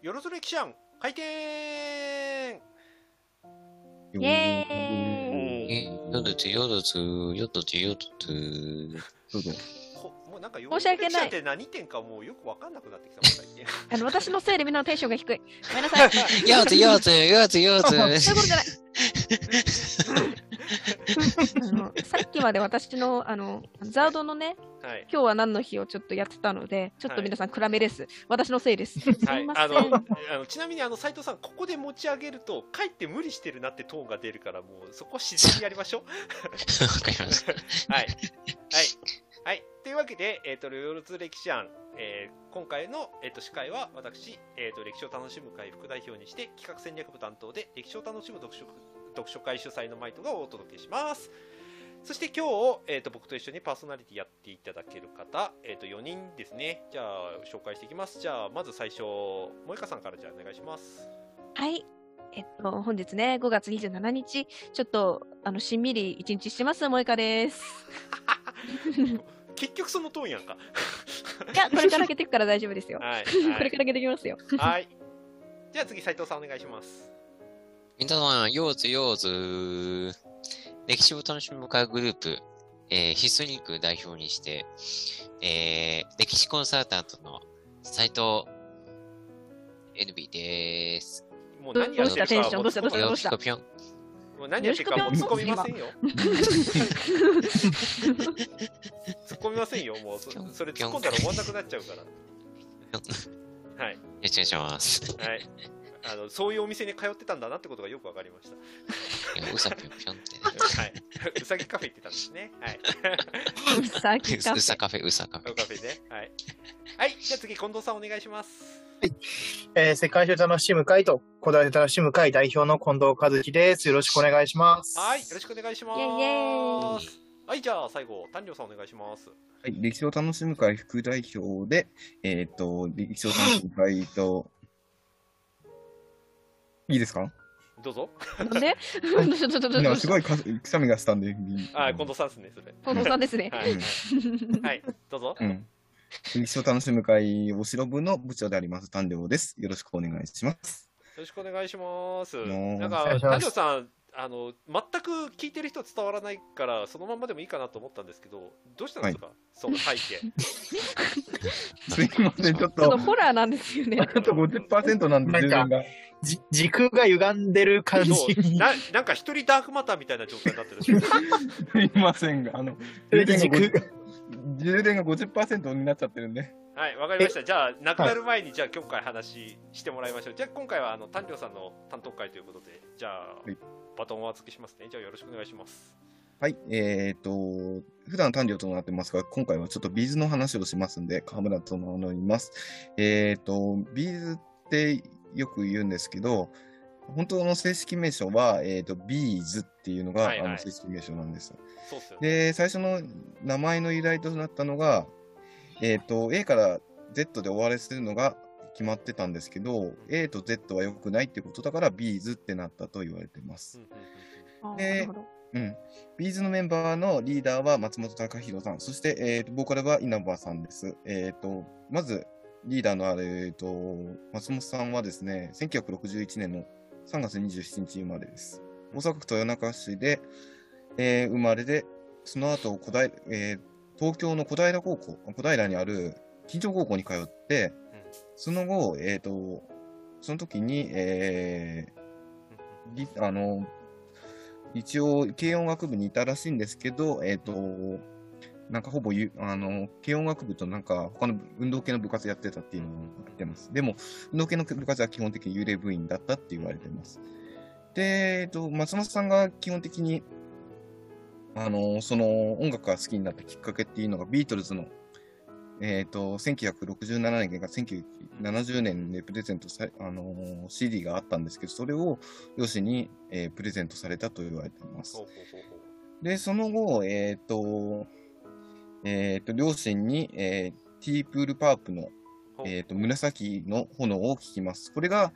よろずれ記者開店イエーイ。え、よどつよどつ、よどつよどつ。もうなんか申し訳ないって何点かもうよくわかんなくなってきたもん最近あの、私のせいでみんなのテンションが低い。ごめんなさい。よどつ、よどつよどつ。そういうことじゃない。あのさっきまで私の、あの、ザードのね、はい今日は何の日をちょっとやってたので、ちょっと皆さん暗めです。私のせいです。すはいみません。あのあのちなみにあの斉藤さんここで持ち上げるとかえって無理してるなってトーンが出るからもうそこは自然にやりましょうわかりました。はい。はい。はい。というわけで、えっ、と、ヨルツ歴史案、えー今回の、えー、と司会は私、えーと、歴史を楽しむ会副代表にして、企画戦略部担当で、歴史を楽しむ読書読書会主催のマイトがお届けします。そして今日、えー、と僕と一緒にパーソナリティやっていただける方、えー、と4人ですね。じゃあ、紹介していきます。じゃあ、まず最初、萌香さんからじゃあお願いします。はい。えっと、本日ね、5月27日、ちょっと、あの、しんみり一日してます、萌香です。結局そのトーンやんか。いや、これから開けていくから大丈夫ですよ。はい。これから開けていきますよ。はい。じゃあ次、斉藤さんお願いします。みんなさん、ようずようず。歴史を楽しむ会グループ、えー、ヒストリック代表にして、えー、歴史コンサルタントの斉藤 NB です。もう何やってるかどうしたテンションどうしたどうしたよろしくぴょん。もう何やってるかもう突っ込みませんよ。突っ込みませんよ、もうそそれ突っ込んだら終わんなくなっちゃうから。はい、よろしくお願いします。はい。あのそういうお店に通ってたんだなってことがよくわかりました。うさぴょんぴょんって。はい。うさぎカフェ行ってたんですね。はい。うさぎカフェうさカフェ、うさカフェ。カフェね。はい。はい。じゃあ次、近藤さんお願いします。えー世界中楽しむ会と古代楽しむ会代表の近藤和樹です。よろしくお願いします。はい。よろしくお願いします。イェイイェイはい。じゃあ最後、丹良さんお願いします。はい、歴史を楽しむ会副代表で、えっ、と、歴史を楽しむ会と、いいですか？どうぞ。なんで？ちょっとちょっとなんかすごいかくしゃみがしたんで。あ、近藤さんですね、それ。近藤さんですね。はい。はいはい。どうぞ。うん。歴史を楽しむ会お城部の部長であります、丹良です。よろしくお願いします。よろしくお願いします。なんか丹良さん、あの全く聞いてる人伝わらないからそのままでもいいかなと思ったんですけど、どうしたんですか、その背景。すいません、ちょっと、ちょっとホラーなんですよね。ちょっと50%なんで、なんか充電が。じ時空が歪んでる感じななんか一人ダークマターみたいな状態になってる。すいませんが、あの、充電が時空が。充電が50%になっちゃってるんで。はい、わかりました。じゃあ、なくなる前に、じゃあ今回話してもらいましょう。じゃあ今回はあの丹良さんの担当会ということで、じゃあ、はいバトンをお預けしますね。じゃあよろしくお願いします。はい、えっ、と、普段単量となってますが、今回はちょっとビーズの話をしますんで、河村と名乗ります。えっ、と、 B'z ってよく言うんですけど、本当の正式名称は、えっ、と、 B'z っていうのが、はいはいあの正式名称なんです。そうっすよね。で、最初の名前の由来となったのが、えっ、と、A から Z で終わらせるのが決まってたんですけど、A と Z は良くないってことだから、 B'z ってなったと言われてますでうん。 B'z のメンバーのリーダーは松本孝弘さん、そして、えーと、ボーカルは稲葉さんです。えっ、と、まず、リーダーのある、えーと、松本さんはですね、1961年の3月27日生まれです。大阪府豊中市で、えー生まれで、その後、小平、えー東京の小平高校、小平にある金城高校に通って、その後、えっ、と、その時に、えーりあの、一応、軽音楽部にいたらしいんですけど、えっ、と、なんかほぼゆ、あの、軽音楽部となんか他の運動系の部活やってたっていうのを言ってます。でも、運動系の部活は基本的に幽霊部員だったって言われてます。で、えっ、と、松本さんが基本的に、あの、その音楽が好きになったきっかけっていうのがビートルズの、えっ、と、1967年から1970年でプレゼントされ、あの CD があったんですけど、それを両親に、えープレゼントされたと言われています。で、その後、えっ、と、えっ、と、両親に、えー、ティープールパープの、えっ、と、紫の炎を聞きます。これが、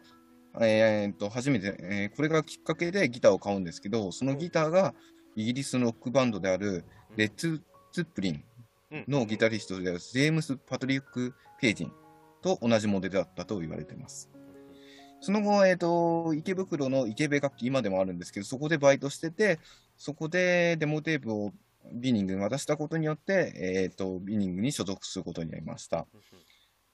えっ、と、初めて、えーこれがきっかけでギターを買うんですけど、そのギターがイギリスのロックバンドである、レッツ・ツップリン。うんのギタリストであるジェームス・パトリック・ページンと同じモデルだったと言われています。その後、えっ、と、池袋の池部楽器、今でもあるんですけど、そこでバイトしてて、そこでデモテープをビニングに渡したことによって、えっ、と、ビニングに所属することになりました。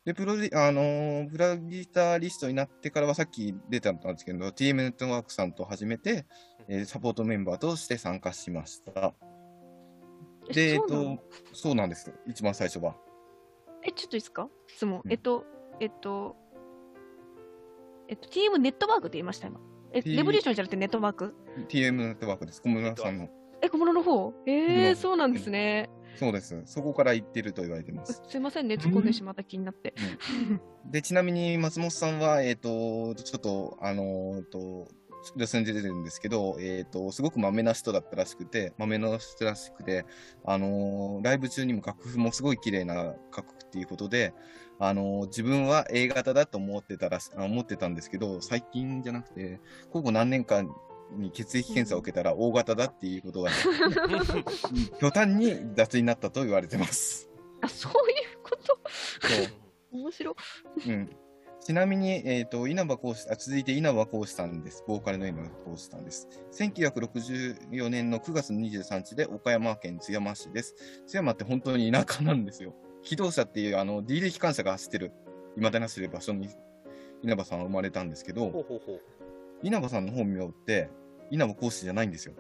で、プロデ、あのープロデュータリストになってからはさっき出たんですけど、TM ネットワークさんと初めて、えーサポートメンバーとして参加しました。で、えっそうなのと、そうなんです。一番最初は。え、ちょっといいですか？質問。うんえっと、えっと、えっと、TM ネットワークって言いました、今。え、T- レボリューションじゃなくてネットワーク？TM ネットワークです。小室さんの。え、小物の方？えー、小物そうなんですね。そうです。そこから行ってると言われてます。すいませんね、突っ込んでしまった気になって。で、ちなみに松本さんは、えっ、と、ちょっと、あのーと、で出てるんですけど、えっ、と、すごくまめな人だったらしくて、まめな人らしくて、あのーライブ中にも楽譜もすごい綺麗な楽譜っていうことで、あのー自分は A 型だと思ってたら思ってたんですけど、最近じゃなくて、ここ何年間に血液検査を受けたら O 型だっていうことが、途端に雑になったと言われてます。あ、そういうこと？そう面白い。うん。ちなみに、えっ、と、稲葉講師、あ続いて稲葉講師さんです。ボーカルの稲葉講師さんです。1964年の9月23日で岡山県津山市です。津山って本当に田舎なんですよ。機動車っていうあの D で機関車が走ってる、未だに走る場所に稲葉さんは生まれたんですけど、ほうほうほう。稲葉さんの本名って稲葉講師じゃないんですよ。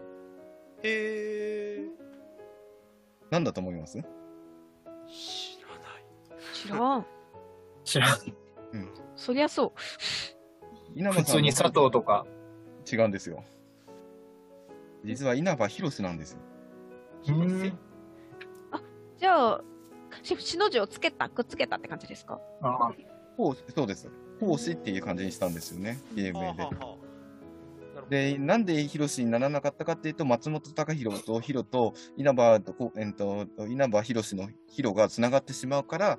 へー。なんだと思います？知らない。知らん。知らん。そりゃそう。稲葉さん普通に佐藤とか。違うんですよ。実は稲葉博なんですよ。うん。じゃあ、ししの字をつけた、くっつけたって感じですか？あ講そうです。講師っていう感じにしたんですよね、ゲームではあは。あはあなるほどで、なんでヒロシにならなかったかっていうと、松本隆弘とヒロと稲葉とこ、えっと、稲葉博のヒロが繋がってしまうから、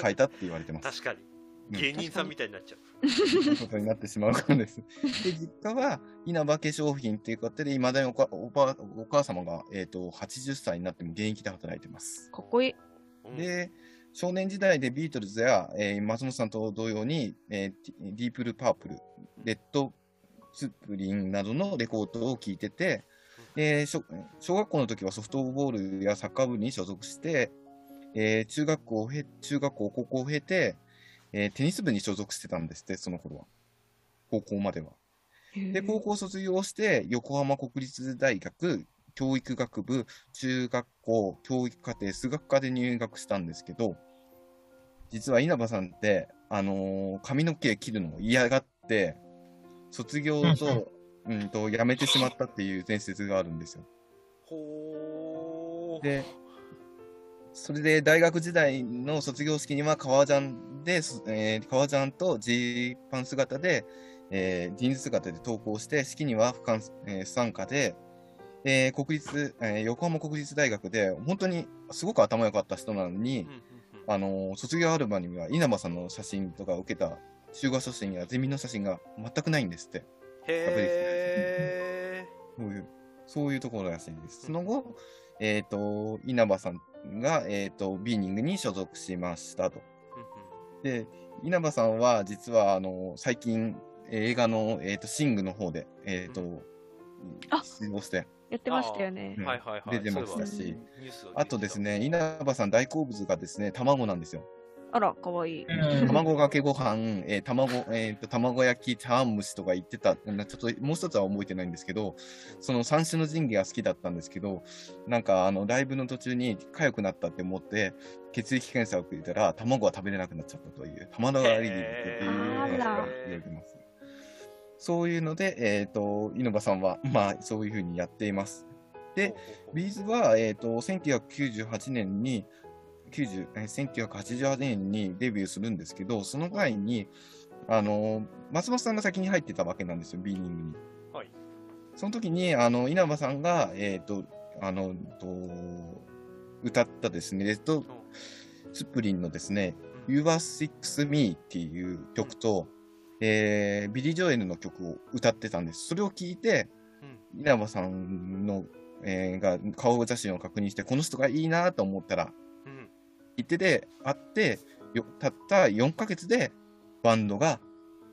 変えたって言われてます。確かに。うん芸人さんみたいになっちゃう。ことになってしまうからです。で、実家は稲葉化粧品っていうことで、いまだにおかおばお母様が、えっと80歳になっても現役で働いてます。かっこいい。うんで、少年時代でビートルズや、えー松本さんと同様に、えーディープルパープル、レッドツプリンなどのレコードを聴いてて、えー小小学校の時はソフトボールやサッカー部に所属して、えー中学校を経、中学校、高校を経て、えーテニス部に所属してたんですって、その頃は。高校までは。で、高校卒業して、横浜国立大学教育学部中学校教育課程数学科で入学したんですけど、実は稲葉さんって、あのー髪の毛切るのを嫌がって、卒業と、うんと、辞めてしまったっていう伝説があるんですよ。で、それで大学時代の卒業式には革ジャンで、すえー革ジャンとジーパン姿で、えージーンズ姿で登校して、式には不参,、えー不参加で、えー国立、えー横浜国立大学で、本当にすごく頭良かった人なのにうん、うんうんあのー卒業アルバムには稲葉さんの写真とか受けた集合写真やゼミの写真が全くないんですって。へそういう、そういうところらしいです。その後、えっ、と、稲葉さんが、えっ、と、ビーニングに所属しましたと。ー。で、稲葉さんは、実は、あの、最近、映画の、えっ、と、シングの方で、えっ、と、あ出場して、やってましたよねう。んはいはいはい。出てましたしあとですね、稲葉さん大好物がですね、卵なんですよ。あら、かわいい。うん卵かけご飯、えー卵、えっ、と、卵焼き、茶碗蒸しとか言ってた、なちょっともう一つは覚えてないんですけど、その三種の神器が好きだったんですけど、なんかあの、ライブの途中に痒くなったって思って、血液検査を受けたら、卵は食べれなくなっちゃったという、卵アレルギーっていう話が言われてます。そういうので、えっ、と、稲葉さんは、まあ、そういうふうにやっています。で、ビーズは、えっ、と、1998年に、90えー1988年にデビューするんですけど、その前に、あの、松本さんが先に入ってたわけなんですよ、ビーニングに。はい。その時に、あの、稲葉さんが、えっ、と、あの、と、歌ったですね、レッドスプリンのですね、You Are Six Me っていう曲と、えービリー・ジョエルの曲を歌ってたんです。それを聞いて、稲葉さんの、えーが顔写真を確認して、この人がいいなと思ったら、うん。行ってで会って、よたった4ヶ月でバンドが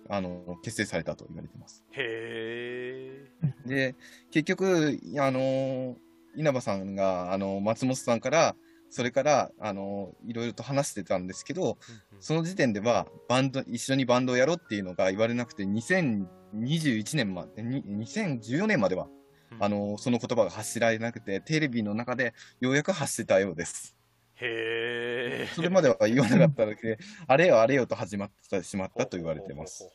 あの、結成されたと言われてます。へえ。で、結局、あの、稲葉さんが、あの、松本さんから、それから、あの、いろいろと話してたんですけど、その時点では、バンド、一緒にバンドをやろうっていうのが言われなくて、2021年まで、に2014年までは、あ、の、その言葉が発しられなくて、テレビの中でようやく発してたようです。へえ。それまでは言わなかっただけで、あれよあれよと始まってしまったと言われてます。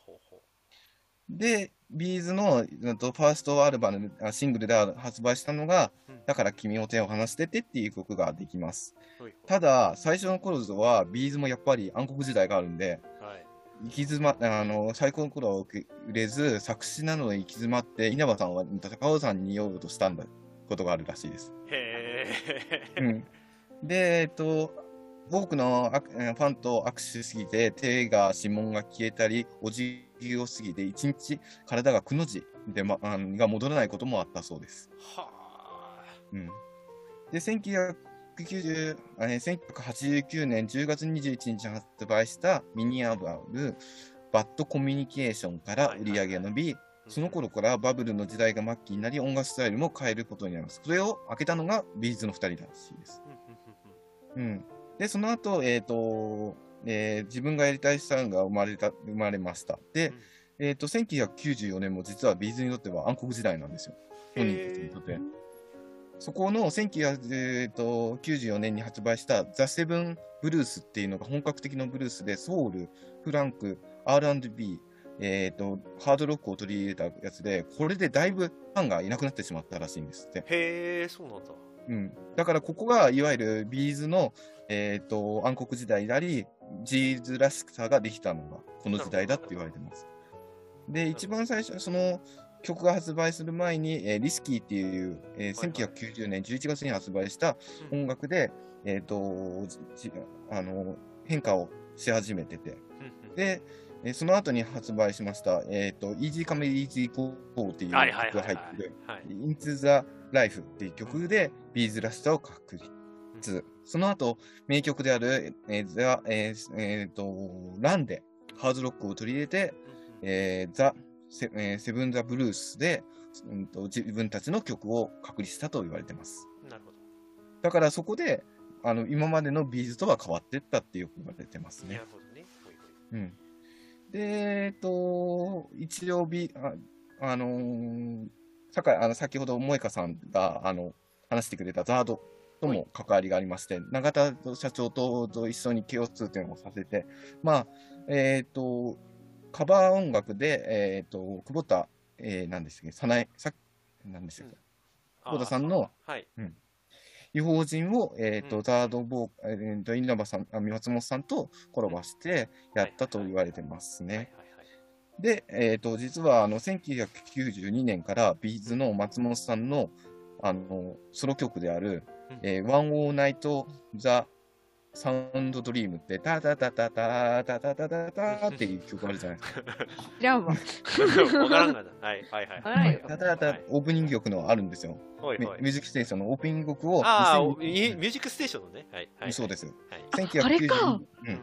で、 B'zのファーストアルバム、あシングルで発売したのが、うんだから君を手を離しててっていう曲ができます。ただ、最初の頃は、 B'zもやっぱり暗黒時代があるんで、はい。行き詰ま、あの、最高の頃は受け売れず、作詞なので行き詰まって、稲葉さんは高尾山に酔おうとしたんだ、ことがあるらしいです。へえ。うん。で、えっと、多くのあファンと握手しすぎて、手が、指紋が消えたり、お辞儀を過ぎて、一日体がくの字で、ま、あのが戻らないこともあったそうです。はあ。うん。で、1990あえー1989年10月21日に発売したミニアルバム、バッドコミュニケーションから売り上げが伸び、その頃からバブルの時代が末期になり、音楽スタイルも変えることになります。それを開けたのが B'zの2人らしいです。うん。で、その後、えっ、と、えー自分がやりたいスタイルが生まれた、生まれました。で、えっ、と、1994年も実は B'zにとっては暗黒時代なんですよ。本人たちにとって。そこの1994年に発売した The 7th Blues っていうのが本格的なブルースで、ソウル、フランク、R&B、えっ、と、ハードロックを取り入れたやつで、これでだいぶファンがいなくなってしまったらしいんですって。へえ、そうなんだ。うん。だからここが、いわゆるビーズの、えっ、と、暗黒時代であり、ジーズらしさができたのが、この時代だって言われてます。で、一番最初、その曲が発売する前に、えーリスキーっていう、えーはいはい1990年11月に発売したうん音楽で、えっ、と、じあの、変化をし始めてて、で、えーその後に発売しました、えっ、と、Easy Come Easy Go っていう曲が入ってる、はい。Into the Life っていう曲で、ビーズらしさを確立。その後、名曲である、えー、ザ、えーえーと、ランで、ハードロックを取り入れて、えーザ、セえーセブン・ザ・ブルースで、うんと、自分たちの曲を確立したと言われてます。なるほど。だからそこで、あの、今までのビーズとは変わっていったってよく言われてますねなる。ほどね。ほいほいうん。で、えっと、一応ビ、あ、あのー、さかあの先ほど萌香さんが、あの、話してくれたザードとも関わりがありまして、永田社長とと一緒に共通点をさせて、まあ、えっと、カバー音楽で、えっと、久保田、えー、なんでしたっけ、さなえ、さ、なんでしたっけ、あー久保田さんのはい。違法人を、えっ、と、うん。ザードボー、えー、と、稲葉さん、あ松本さんとコラボしてやったと言われてますね。で、えっ、と、実は、あの、1992年からビーズの松本さんの、あの、ソロ曲である、うんえー、ワンオーナイト・ザ・サウンドドリームって、タタタタタタタタタタっていう曲あるじゃないですか。じゃあもう。わからんがな。はいはいはい。はいタタタタオープニング曲のあるんですよ。はいはいミミュージックステーションのオープニング曲をああ、2000ミュージックステーションのね。はいはい。そうです。はい。1990あれかうんうん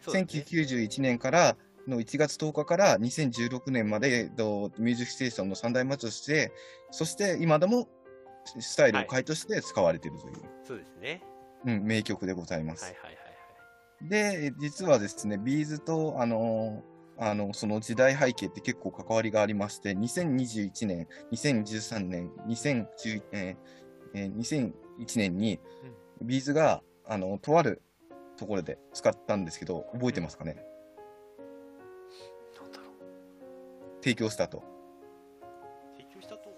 そうだね1991年からの1月10日から2016年まで、えっとミュージックステーションの三大末として、そして今でもスタイルを変えとして使われているという、そうですね。うん、名曲でございます。はいはいはいはい。で、実はですね、 B'zと、あのあの、その時代背景って結構関わりがありまして、2021年、2013年、2010えーえー2001年に、 B'zが、あの、とあるところで使ったんですけど、覚えてますかね？なん提供したと。提供したと。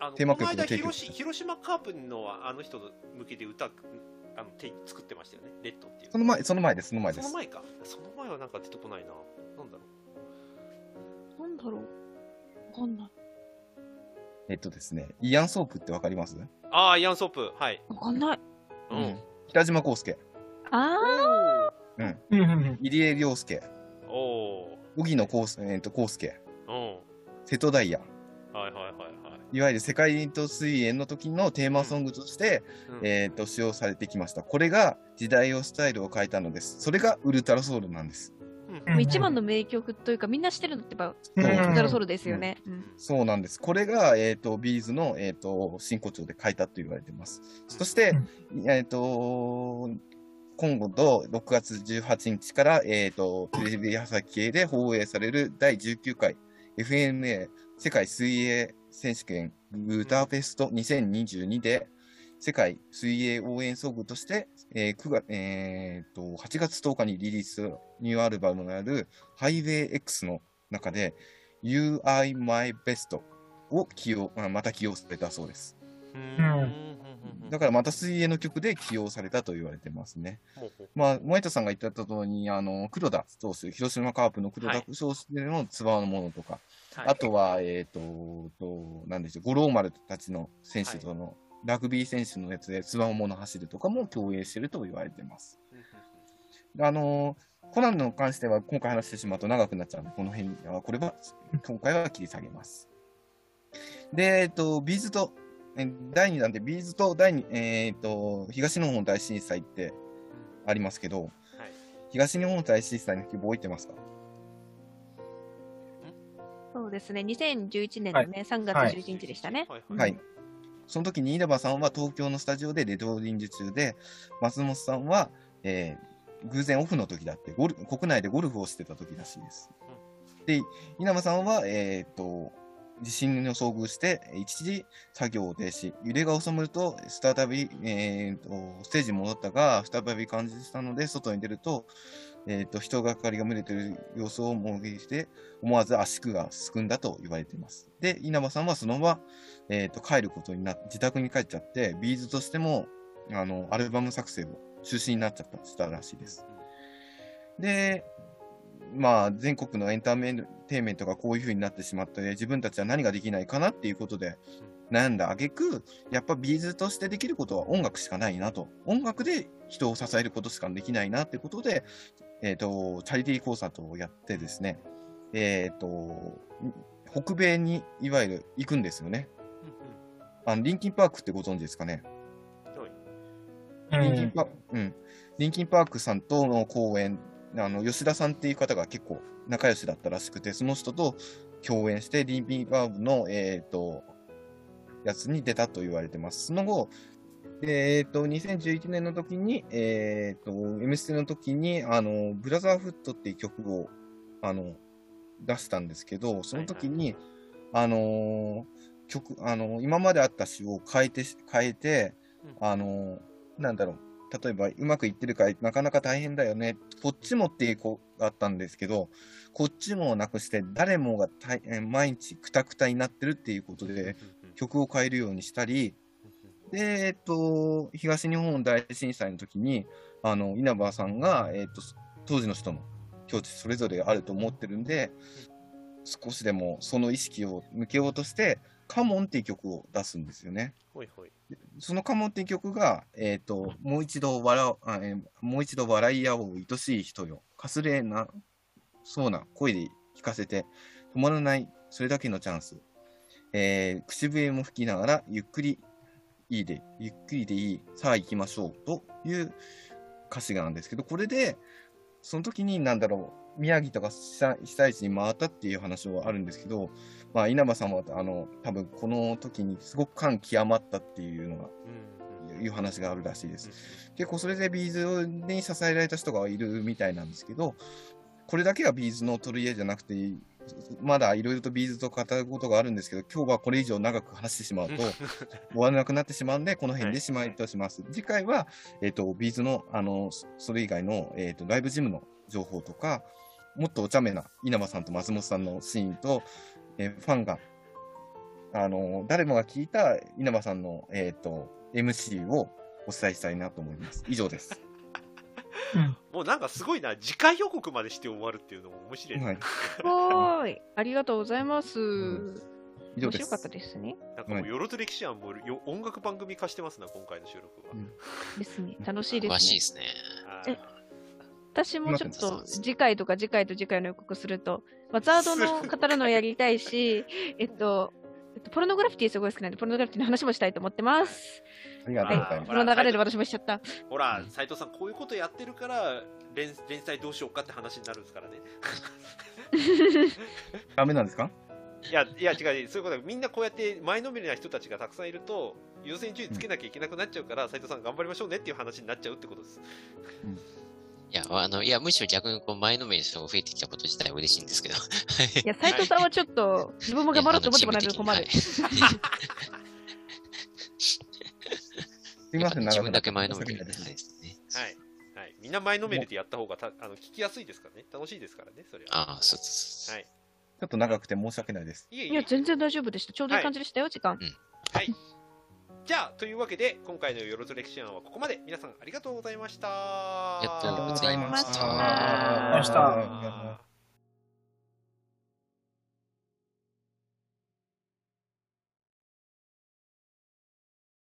あの、テーマ曲の提供広し広島カープのあの人向けで歌、あの、て作ってましたよね。 REDっていう。その前、その前です、その前です。その前か。その前はなんか出てこないな。なんだろう。なんだろう。わかんない。えっとですね、イアン・ソープってわかります？ああ、イアンソープ。はい。わかんない。うん。北島康介、あうん、うんうんうん入江陵介、萩野公介、えっと、康介、ー。うん。瀬戸大也、はいはいはいはい。いわゆる世界と水泳の時のテーマソングとして、うんえっと、使用されてきました。これが時代をスタイルを変えたのです。それがウルトラソウルなんです。ううんもう一番の名曲というか、みんな知ってるのってやっうんぱ、ザロソロですよね。うんそうなんです。これが、えっ、と、ビーズの、えっ、と、真骨頂で書いたと言われています。そして、えっ、と、今後と6月18日から、えっ、と、テレビ朝日系で放映される第19回 FNA 世界水泳選手権ブダペスト2022で、世界水泳応援ソングとして、えー9月えーと8月10日にリリースニューアルバムがあるハイウェイ X の中で You Are My Best を起用、また起用されたそうです。うんだからまた水泳の曲で起用されたと言われてますね。まあ、モエトさんが言ってた通りに、あの、黒田投手、広島カープの黒田はい投手のつばのものとか、はいあとは、えっ、と、と、なんでしょう、五郎丸たちの選手との、ラグビー選手のやつでつばもの走るとかも共演してると言われてます。あのコナンに関しては今回話してしまうと長くなっちゃうので、この辺は、これは、今回は切り下げます。で、えっと、 B'zと、え第2弾で、 B'zと第2、えっと、東日本大震災ってありますけど、はい。東日本大震災の規模覚えてますか？そうですね、2011年のね、3月はい。11日でしたね。はい。うん。はい。その時に稲葉さんは東京のスタジオでレドリング中で、松本さんは、えー偶然オフの時だってゴル、国内でゴルフをしてた時らしいです。で、稲葉さんは、えっ、と、地震に遭遇して、一時作業を停止、揺れが収まると、再び、えーと、ステージに戻ったが、再び感じしたので、外に出ると、えっ、と、人がかりが群れている様子を目撃して、思わず足首がすくんだと言われています。で、稲葉さんはそのまま、えっ、と、帰ることになって、自宅に帰っちゃって、ビーズとしても、あの、アルバム作成を中止になっちゃった、したらしいです。で、まあ、全国のエンターテインメントがこういう風になってしまって、自分たちは何ができないかなっていうことで悩んだ挙句、やっぱビーズとしてできることは音楽しかないなと。音楽で人を支えることしかできないなってことで、えっ、と、チャリティーコンサートをやってですね、えっ、と、北米にいわゆる行くんですよね。あの、リンキンパークってご存知ですかね？リンキンパーク、うん。リンキンパークさんとの公演、あの、吉田さんっていう方が結構仲良しだったらしくて、その人と共演して、リンキンパークの、えっ、と、やつに出たと言われてます。その後、えっ、と、2011年の時に、えっ、と、M ステの時に、あの、ブラザーフットっていう曲を、あの、出したんですけど、その時に、あの曲、あの今まであった詩を変えて、変えて、あのなんだろう、例えばうまくいってるかなかなか大変だよね。こっちもっていう子があったんですけど、こっちもなくして誰もが毎日くたくたになってるっていうことで曲を変えるようにしたり、で、えっと、東日本大震災の時に、あの、稲葉さんが、えっと、当時の人の境地それぞれあると思ってるんで、少しでもその意識を向けようとして、カモンっていう曲を出すんですよね。ほいほい。そのカモンっていう曲が、えっ、と、もう一度笑うあ、えーもう一度笑い合おう愛しい人よ。かすれな、そうな声で聞かせて、止まらない、それだけのチャンス。えー口笛も吹きながら、ゆっくりいいで、ゆっくりでいい、さあ行きましょう、という歌詞がなんですけど、これで、その時に、なんだろう、宮城とか被災地に回ったっていう話はあるんですけど、まあ、稲葉さんは、あの、多分この時にすごく感極まったっていうのが、うんいう話があるらしいです。結構それで B'zに支えられた人がいるみたいなんですけど、これだけが B'zの取り柄じゃなくて、まだいろいろと B'zと語ることがあるんですけど、今日はこれ以上長く話してしまうと、終わらなくなってしまうんで、この辺でしまいとします。次回は、えっ、と、 B'zの、あの、そそれ以外の、えっ、と、 LIVE-GYM の情報とか、もっとお茶目な稲葉さんと松本さんのシーンと、えーファンが、あの、誰もが聞いた稲葉さんの、えっ、と、MC をお伝えしたいなと思います。以上です。もうなんかすごいな、次回予告までして終わるっていうのも面白いね。はい。すごい。ありがとうございます。以上です。面白かったですね。なんかもう、よろず歴史はもうよ音楽番組化してますな、今回の収録は。うんですね。楽しいで詳すね。しいですね。はい私もちょっと次回とか次回と次回の予告すると、まあ、ザードの語るのをやりたいし、えっと、えっとポルノグラフィティすごい好きなんで、ポルノグラフィティの話もしたいと思ってます。ありがとうございます。この流れで私もしちゃった。ほら、斉藤さん、こういうことやってるから、連連載どうしようかって話になるんですからね。ダメなんですか？いや、いや、違う、そういうことはみんなこうやって前のめりな人たちがたくさんいると、優先順位つけなきゃいけなくなっちゃうから、斉藤さん、頑張りましょうねっていう話になっちゃうってことです。いや、あの、いや、むしろ逆にこう前のめりの人が増えてきたこと自体は嬉しいんですけど。いや、斉藤さんはちょっと、自分も頑張ろうと思ってもらえると困る。すみません、自分だけ前のめりですですね。はい。はい。みんな前のめりでやった方がたあの聞きやすいですからね。楽しいですからね、それは。ああ、そうそうそう。はい。ちょっと長くて申し訳ないです。いや、全然大丈夫でした。ちょうどいい感じでしたよ、時間。はい。じゃあ、というわけで、今回のよろず歴史案はここまで。皆さんありがとうございました。ありがとうございましたありがとうございましたました